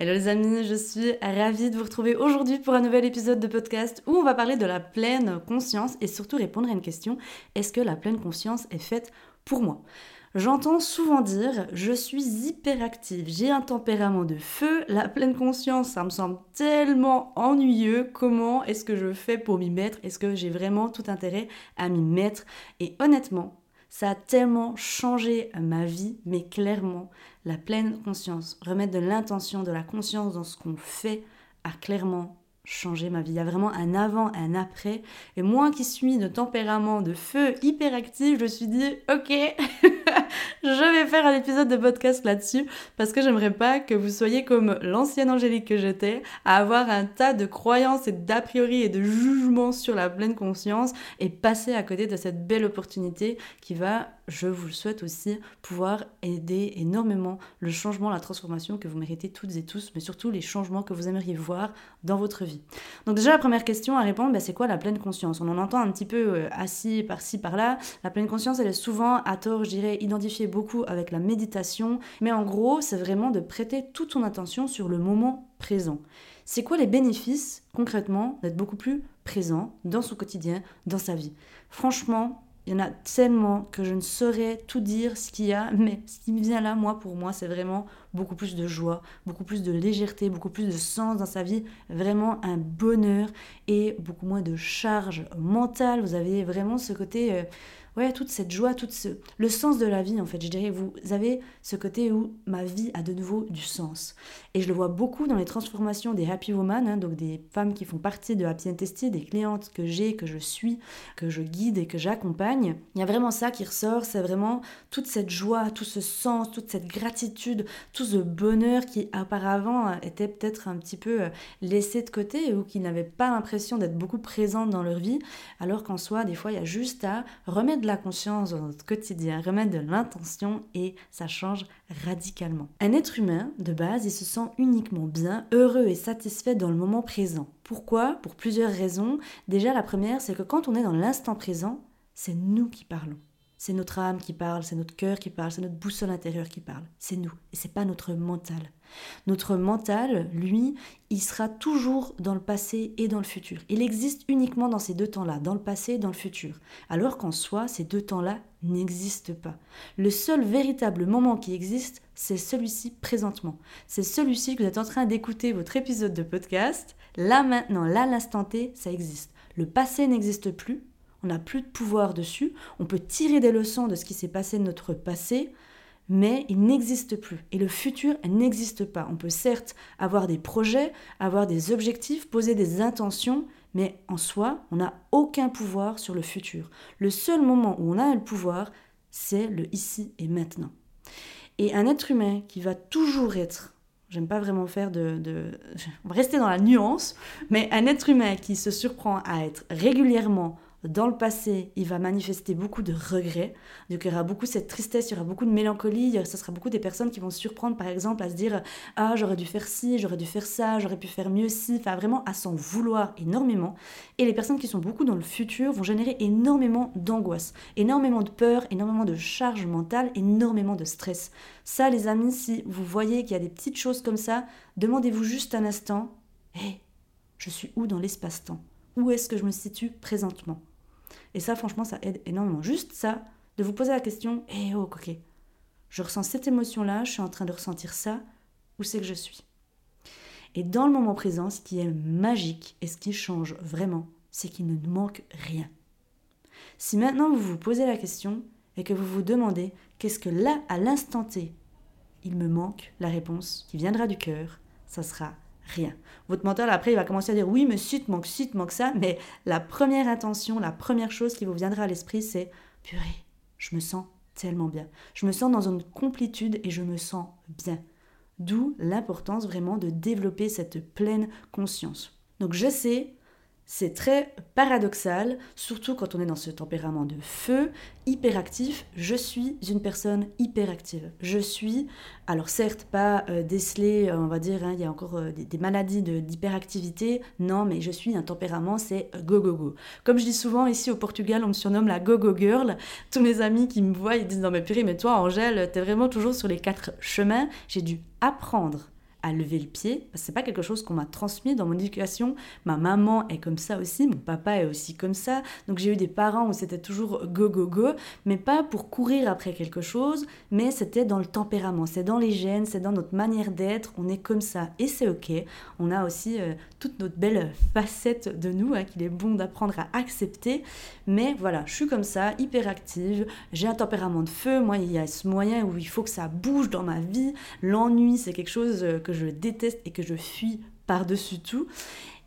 Hello les amis, je suis ravie de vous retrouver aujourd'hui pour un nouvel épisode de podcast où on va parler de la pleine conscience et surtout répondre à une question, est-ce que la pleine conscience est faite pour moi? J'entends souvent dire je suis hyperactive, j'ai un tempérament de feu, la pleine conscience ça me semble tellement ennuyeux, comment est-ce que je fais pour m'y mettre? Est-ce que j'ai vraiment tout intérêt à m'y mettre? Et honnêtement, ça a tellement changé ma vie, mais clairement, la pleine conscience, remettre de l'intention, de la conscience dans ce qu'on fait, a clairement changé ma vie. Il y a vraiment un avant, un après. Et moi qui suis de tempérament de feu hyperactif, je me suis dit, ok, je vais faire un épisode de podcast là-dessus parce que j'aimerais pas que vous soyez comme l'ancienne Angélique que j'étais, à avoir un tas de croyances et d'a priori et de jugements sur la pleine conscience et passer à côté de cette belle opportunité qui va je vous le souhaite aussi, pouvoir aider énormément le changement, la transformation que vous méritez toutes et tous, mais surtout les changements que vous aimeriez voir dans votre vie. Donc déjà, la première question à répondre, bah, c'est quoi la pleine conscience? On en entend un petit peu euh, assis par-ci, par-là. La pleine conscience, elle est souvent, à tort, je dirais, identifiée beaucoup avec la méditation, mais en gros, c'est vraiment de prêter toute son attention sur le moment présent. C'est quoi les bénéfices, concrètement, d'être beaucoup plus présent dans son quotidien, dans sa vie? Franchement, il y en a tellement que je ne saurais tout dire ce qu'il y a, mais ce qui me vient là, moi, pour moi, c'est vraiment beaucoup plus de joie, beaucoup plus de légèreté, beaucoup plus de sens dans sa vie, vraiment un bonheur et beaucoup moins de charge mentale. Vous avez vraiment ce côté... Euh, ouais, toute cette joie, tout ce, le sens de la vie en fait. Je dirais, vous avez ce côté où ma vie a de nouveau du sens. Et je le vois beaucoup dans les transformations des Happy Woman, hein, donc des femmes qui font partie de Happy Intesty, des clientes que j'ai, que je suis, que je guide et que j'accompagne. Il y a vraiment ça qui ressort, c'est vraiment toute cette joie, tout ce sens, toute cette gratitude, tout ce bonheur qui auparavant était peut-être un petit peu euh, laissé de côté ou qui n'avaient pas l'impression d'être beaucoup présentes dans leur vie, alors qu'en soi, des fois, il y a juste à remettre de la conscience dans notre quotidien, remettre de l'intention et ça change radicalement. Un être humain, de base, il se sent uniquement bien, heureux et satisfait dans le moment présent. Pourquoi? Pour plusieurs raisons. Déjà, la première, c'est que quand on est dans l'instant présent, c'est nous qui parlons. C'est notre âme qui parle, c'est notre cœur qui parle, c'est notre boussole intérieure qui parle. C'est nous et c'est pas notre mental. Notre mental, lui, il sera toujours dans le passé et dans le futur. Il existe uniquement dans ces deux temps-là, dans le passé et dans le futur. Alors qu'en soi, ces deux temps-là n'existent pas. Le seul véritable moment qui existe, c'est celui-ci présentement. C'est celui-ci que vous êtes en train d'écouter votre épisode de podcast. Là maintenant, là l'instant T, ça existe. Le passé n'existe plus, on n'a plus de pouvoir dessus, on peut tirer des leçons de ce qui s'est passé de notre passé, mais il n'existe plus. Et le futur n'existe pas. On peut certes avoir des projets, avoir des objectifs, poser des intentions, mais en soi, on n'a aucun pouvoir sur le futur. Le seul moment où on a le pouvoir, c'est le ici et maintenant. Et un être humain qui va toujours être j'aime pas vraiment faire de, rester dans la nuance, mais un être humain qui se surprend à être régulièrement dans le passé, il va manifester beaucoup de regrets. Donc il y aura beaucoup cette tristesse, il y aura beaucoup de mélancolie. Ce sera beaucoup des personnes qui vont se surprendre, par exemple, à se dire Ah, j'aurais dû faire ci, j'aurais dû faire ça, j'aurais pu faire mieux ci. Enfin, vraiment à s'en vouloir énormément. Et les personnes qui sont beaucoup dans le futur vont générer énormément d'angoisse, énormément de peur, énormément de charge mentale, énormément de stress. Ça, les amis, si vous voyez qu'il y a des petites choses comme ça, demandez-vous juste un instant Hé, je suis où dans l'espace-temps? Où est-ce que je me situe présentement? Et ça, franchement, ça aide énormément. Juste ça, de vous poser la question, eh oh, ok, je ressens cette émotion-là, je suis en train de ressentir ça, où c'est que je suis? Et dans le moment présent, ce qui est magique et ce qui change vraiment, c'est qu'il ne manque rien. Si maintenant vous vous posez la question et que vous vous demandez qu'est-ce que là, à l'instant T, il me manque, la réponse qui viendra du cœur, ça sera rien. Votre mental, après, il va commencer à dire oui, mais si, manque ci, manque ça. Mais la première intention, la première chose qui vous viendra à l'esprit, c'est purée, je me sens tellement bien. Je me sens dans une complétude et je me sens bien. D'où l'importance vraiment de développer cette pleine conscience. Donc je sais, c'est très paradoxal, surtout quand on est dans ce tempérament de feu, hyperactif. Je suis une personne hyperactive. Je suis, alors certes, pas euh, décelé, euh, on va dire, hein, il y a encore euh, des, maladies d'hyperactivité. Non, mais je suis un tempérament, c'est go go go. Comme je dis souvent ici au Portugal, on me surnomme la go go girl. Tous mes amis qui me voient, ils disent non mais purée, mais toi Angèle, t'es vraiment toujours sur les quatre chemins. J'ai dû apprendre à lever le pied, que c'est pas quelque chose qu'on m'a transmis dans mon éducation. Ma maman est comme ça aussi, mon papa est aussi comme ça. Donc j'ai eu des parents où c'était toujours go go go, mais pas pour courir après quelque chose, mais c'était dans le tempérament, c'est dans les gènes, c'est dans notre manière d'être, on est comme ça et c'est ok. On a aussi euh, toute notre belle facette de nous hein, qu'il est bon d'apprendre à accepter, mais voilà, je suis comme ça, hyper active, j'ai un tempérament de feu, moi il y a ce moyen où il faut que ça bouge dans ma vie, l'ennui c'est quelque chose euh, que je déteste et que je fuis par-dessus tout.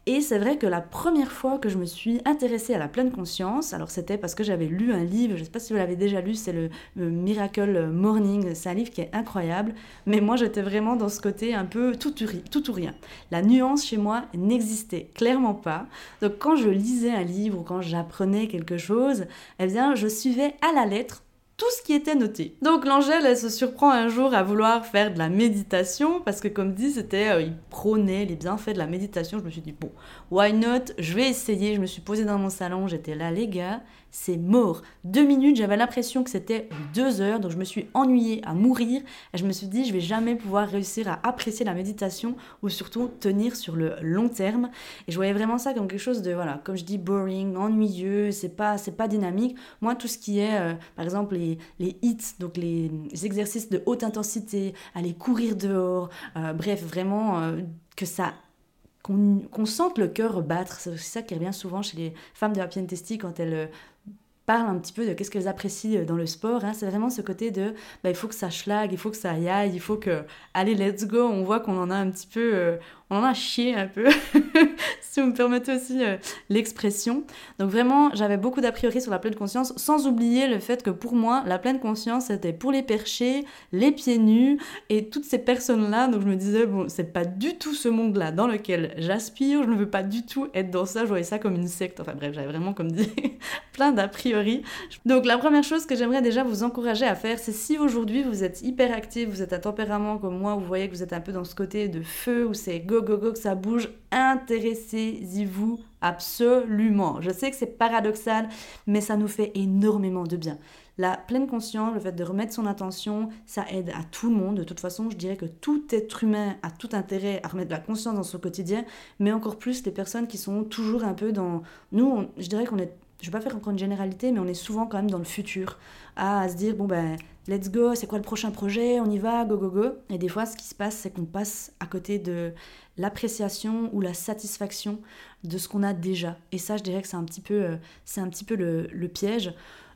Et c'est vrai que la première fois que je me suis intéressée à la pleine conscience, alors c'était parce que j'avais lu un livre, je ne sais pas si vous l'avez déjà lu, c'est le, Miracle Morning, c'est un livre qui est incroyable, mais moi j'étais vraiment dans ce côté un peu tout, tout ou rien. La nuance chez moi n'existait clairement pas. Donc quand je lisais un livre ou quand j'apprenais quelque chose, eh bien je suivais à la lettre tout ce qui était noté. Donc l'Angèle, elle se surprend un jour à vouloir faire de la méditation parce que comme dit, c'était, euh, il prônait les bienfaits de la méditation. Je me suis dit bon, why not? Je vais essayer. Je me suis posée dans mon salon, j'étais là, les gars, c'est mort. Deux minutes, j'avais l'impression que c'était deux heures, donc je me suis ennuyée à mourir. Et je me suis dit, je vais jamais pouvoir réussir à apprécier la méditation ou surtout tenir sur le long terme. Et je voyais vraiment ça comme quelque chose de, voilà, comme je dis, boring, ennuyeux, c'est pas, c'est pas dynamique. Moi, tout ce qui est, euh, par exemple, les, les hits, donc les, exercices de haute intensité, aller courir dehors, euh, bref, vraiment euh, que ça qu'on sente le cœur battre. C'est ça qui revient souvent chez les femmes de la Testy quand elles parlent un petit peu de qu'est-ce qu'elles apprécient euh, dans le sport. Hein. C'est vraiment ce côté de bah, il faut que ça schlag, il faut que ça y aille, il faut que allez let's go. On voit qu'on en a un petit peu, euh, on en a chié un peu, si vous me permettez aussi euh, l'expression. Donc vraiment, j'avais beaucoup d'a priori sur la pleine conscience, sans oublier le fait que pour moi, la pleine conscience, c'était pour les perchés, les pieds nus et toutes ces personnes-là. Donc je me disais, bon, c'est pas du tout ce monde-là dans lequel j'aspire, je ne veux pas du tout être dans ça, je voyais ça comme une secte. Enfin bref, j'avais vraiment, comme dit, plein d'a priori. Donc la première chose que j'aimerais déjà vous encourager à faire, c'est si aujourd'hui vous êtes hyper actif, vous êtes un tempérament comme moi, vous voyez que vous êtes un peu dans ce côté de feu, où c'est go que ça bouge, intéressez-y-vous absolument. Je sais que c'est paradoxal, mais ça nous fait énormément de bien. La pleine conscience, le fait de remettre son attention, ça aide à tout le monde. De toute façon, je dirais que tout être humain a tout intérêt à remettre de la conscience dans son quotidien, mais encore plus les personnes qui sont toujours un peu dans... Nous, je dirais qu'on est je vais pas faire encore une généralité, mais on est souvent quand même dans le futur, à, se dire, bon ben, let's go, c'est quoi le prochain projet, on y va, go, go, go. Et des fois, ce qui se passe, c'est qu'on passe à côté de l'appréciation ou la satisfaction de ce qu'on a déjà. Et ça, je dirais que c'est un petit peu, euh, c'est un petit peu le piège.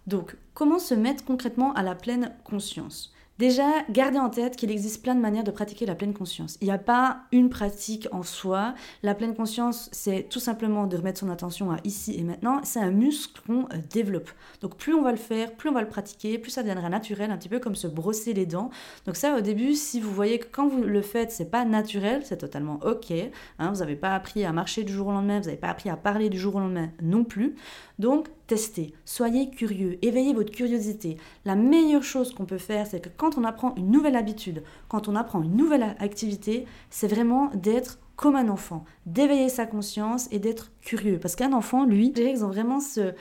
Donc, comment se mettre concrètement à la pleine conscience? Déjà, gardez en tête qu'il existe plein de manières de pratiquer la pleine conscience. Il n'y a pas une pratique en soi. La pleine conscience, c'est tout simplement de remettre son attention à ici et maintenant. C'est un muscle qu'on euh, développe. Donc plus on va le faire, plus on va le pratiquer, plus ça deviendra naturel, un petit peu comme se brosser les dents. Donc ça, au début, si vous voyez que quand vous le faites, c'est pas naturel, c'est totalement ok. Hein. vous n'avez pas appris à marcher du jour au lendemain, vous n'avez pas appris à parler du jour au lendemain non plus. Donc testez, soyez curieux, éveillez votre curiosité. La meilleure chose qu'on peut faire, c'est que quand on apprend une nouvelle habitude, quand on apprend une nouvelle activité, c'est vraiment d'être comme un enfant, d'éveiller sa conscience et d'être curieux. Parce qu'un enfant, lui, ils ont vraiment ce,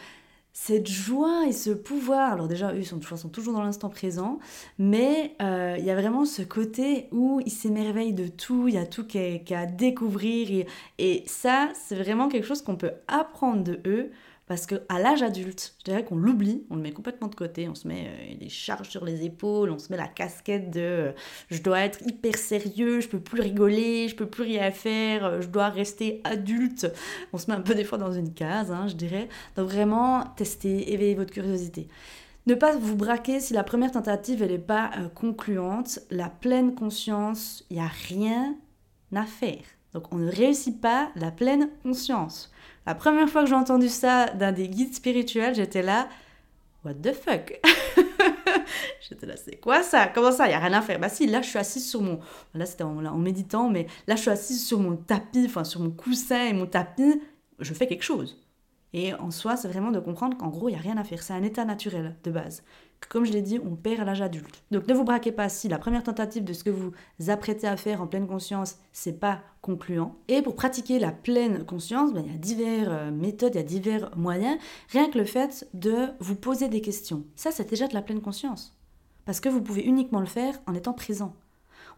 cette joie et ce pouvoir. Alors déjà, eux sont, sont toujours dans l'instant présent, mais euh, il y a vraiment ce côté où ils s'émerveillent de tout, il y a tout qu'à découvrir. Et, et ça, c'est vraiment quelque chose qu'on peut apprendre de eux parce qu'à l'âge adulte, je dirais qu'on l'oublie, on le met complètement de côté, on se met euh, des charges sur les épaules, on se met la casquette de euh, je dois être hyper sérieux, je peux plus rigoler, je peux plus rien faire, euh, je dois rester adulte. On se met un peu des fois dans une case, hein, je dirais. Donc vraiment, tester, éveiller votre curiosité. Ne pas vous braquer si la première tentative elle n'est pas concluante. La pleine conscience, il n'y a rien à faire. Donc on ne réussit pas la pleine conscience. La première fois que j'ai entendu ça d'un des guides spirituels, j'étais là, what the fuck? J'étais là, c'est quoi ça? Comment ça? Il n'y a rien à faire. Bah si, là, je suis assise sur mon... Là, c'était en, en, méditant, mais là, je suis assise sur mon tapis, enfin, sur mon coussin et mon tapis. Je fais quelque chose. Et en soi, c'est vraiment de comprendre qu'en gros, il n'y a rien à faire. C'est un état naturel de base. Comme je l'ai dit, on perd l'âge adulte. Donc ne vous braquez pas si la première tentative de ce que vous apprêtez à faire en pleine conscience, c'est pas concluant. Et pour pratiquer la pleine conscience, ben, il y a diverses euh, méthodes, il y a divers moyens. Rien que le fait de vous poser des questions. Ça, c'est déjà de la pleine conscience. Parce que vous pouvez uniquement le faire en étant présent.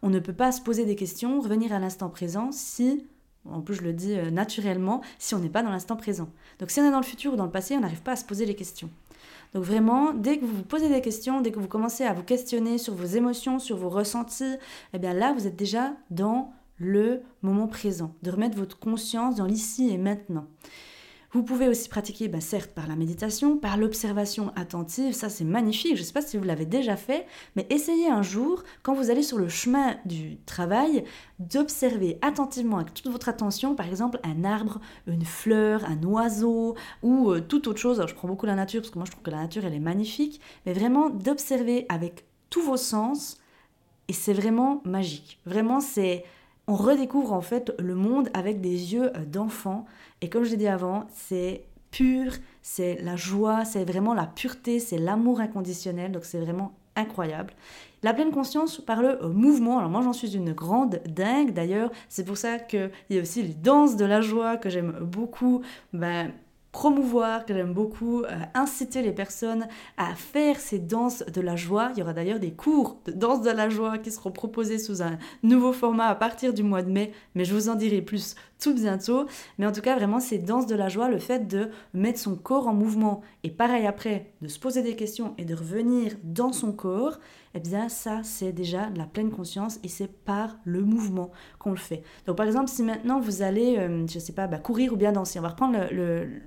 On ne peut pas se poser des questions, revenir à l'instant présent si, en plus je le dis euh, naturellement, si on n'est pas dans l'instant présent. Donc si on est dans le futur ou dans le passé, on n'arrive pas à se poser les questions. Donc vraiment, dès que vous vous posez des questions, dès que vous commencez à vous questionner sur vos émotions, sur vos ressentis, eh bien là, vous êtes déjà dans le moment présent, de remettre votre conscience dans l'ici et maintenant. Vous pouvez aussi pratiquer, bah, certes, par la méditation, par l'observation attentive, ça c'est magnifique, je ne sais pas si vous l'avez déjà fait, mais essayez un jour, quand vous allez sur le chemin du travail, d'observer attentivement avec toute votre attention, par exemple, un arbre, une fleur, un oiseau ou euh, toute autre chose. Alors, je prends beaucoup la nature parce que moi je trouve que la nature elle est magnifique, mais vraiment d'observer avec tous vos sens, et c'est vraiment magique. Vraiment, c'est on redécouvre en fait le monde avec des yeux euh, d'enfant. Et comme je l'ai dit avant, c'est pur, c'est la joie, c'est vraiment la pureté, c'est l'amour inconditionnel. Donc c'est vraiment incroyable. La pleine conscience par le euh, mouvement. Alors moi j'en suis une grande dingue d'ailleurs. C'est pour ça qu'il y a aussi les danses de la joie que j'aime beaucoup. Ben, promouvoir, que j'aime beaucoup, euh, inciter les personnes à faire ces danses de la joie. Il y aura d'ailleurs des cours de danse de la joie qui seront proposés sous un nouveau format à partir du mois de mai, mais je vous en dirai plus tout bientôt. Mais en tout cas, vraiment, ces danses de la joie, le fait de mettre son corps en mouvement et pareil après, de se poser des questions et de revenir dans son corps, eh bien ça c'est déjà la pleine conscience et c'est par le mouvement qu'on le fait. Donc par exemple si maintenant vous allez, euh, je sais pas, bah, courir ou bien danser, on va reprendre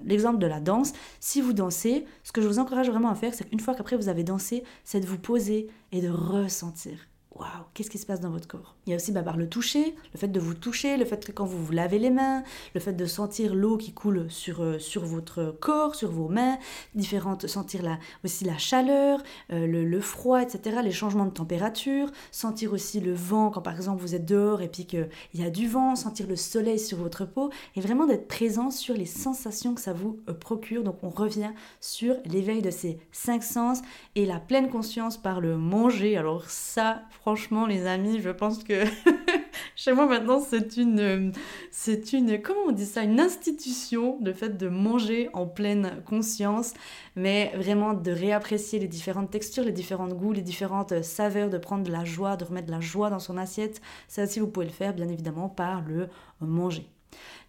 l'exemple de la danse. Si vous dansez, ce que je vous encourage vraiment à faire, c'est qu'une fois qu'après vous avez dansé, c'est de vous poser et de ressentir waouh, qu'est-ce qui se passe dans votre corps? Il y a aussi bah, par le toucher, le fait de vous toucher, le fait que quand vous vous lavez les mains, le fait de sentir l'eau qui coule sur, euh, sur votre corps, sur vos mains, différentes, sentir aussi la chaleur, euh, le, froid, etc., les changements de température, sentir aussi le vent quand par exemple vous êtes dehors et puis qu'il y a du vent, sentir le soleil sur votre peau, et vraiment d'être présent sur les sensations que ça vous euh, procure. Donc on revient sur l'éveil de ces cinq sens et la pleine conscience par le manger. Alors ça, franchement, les amis, je pense que chez moi maintenant, c'est une, c'est une, comment on dit ça, une institution, le fait de manger en pleine conscience, mais vraiment de réapprécier les différentes textures, les différents goûts, les différentes saveurs, de prendre de la joie, de remettre de la joie dans son assiette. Ça aussi, vous pouvez le faire, bien évidemment, par le manger.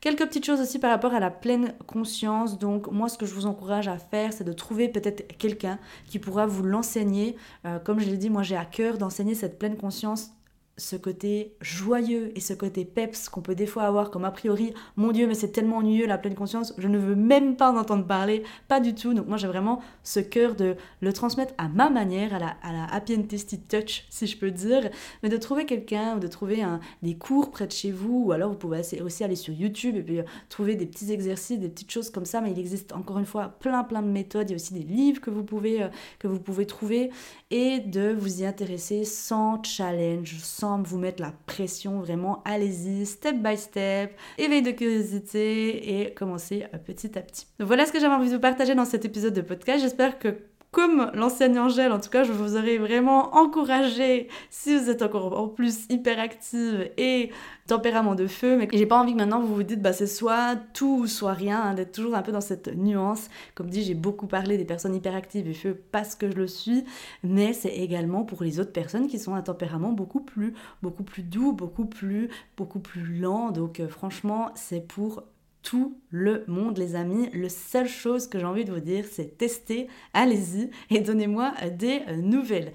Quelques petites choses aussi par rapport à la pleine conscience. Donc moi ce que je vous encourage à faire c'est de trouver peut-être quelqu'un qui pourra vous l'enseigner. Euh, comme je l'ai dit, moi j'ai à cœur d'enseigner cette pleine conscience ce côté joyeux et ce côté peps qu'on peut des fois avoir comme a priori, mon Dieu, mais c'est tellement ennuyeux la pleine conscience, je ne veux même pas en entendre parler, pas du tout. Donc moi j'ai vraiment ce cœur de le transmettre à ma manière, à la, à la happy and tasty touch, si je peux dire, mais de trouver quelqu'un ou de trouver un, des cours près de chez vous, ou alors vous pouvez aussi aller sur YouTube et puis euh, trouver des petits exercices, des petites choses comme ça, mais il existe encore une fois plein plein de méthodes, il y a aussi des livres que vous pouvez, euh, que vous pouvez trouver, et de vous y intéresser sans challenge, sans vous mettre la pression, vraiment allez-y, step by step, éveil de curiosité et commencez euh, petit à petit. Donc voilà ce que j'avais envie de vous partager dans cet épisode de podcast. J'espère que comme l'enseigne Angèle, en tout cas, je vous aurais vraiment encouragé, si vous êtes encore en plus hyperactive et tempérament de feu, mais j'ai pas envie que maintenant vous vous dites, bah c'est soit tout ou soit rien, hein, d'être toujours un peu dans cette nuance. Comme dit, j'ai beaucoup parlé des personnes hyperactives et feu parce que je le suis, mais c'est également pour les autres personnes qui sont un tempérament beaucoup plus, beaucoup plus doux, beaucoup plus, beaucoup plus lent. Donc euh, franchement, c'est pour tout le monde, les amis. La seule chose que j'ai envie de vous dire, c'est tester, allez-y et donnez-moi des euh, nouvelles.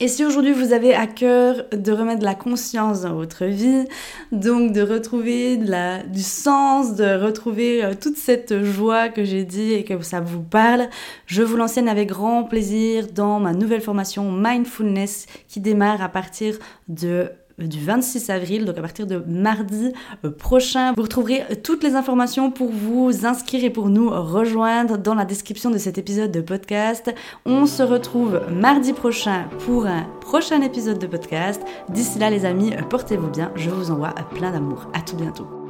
Et si aujourd'hui vous avez à cœur de remettre la conscience dans votre vie, donc de retrouver du sens, de retrouver euh, toute cette joie que j'ai dit et que ça vous parle, je vous l'enseigne avec grand plaisir dans ma nouvelle formation Mindfulness qui démarre à partir de du 26 avril, donc à partir de mardi prochain. Vous retrouverez toutes les informations pour vous inscrire et pour nous rejoindre dans la description de cet épisode de podcast. On se retrouve mardi prochain pour un prochain épisode de podcast. D'ici là les amis, portez-vous bien, je vous envoie plein d'amour. À tout bientôt.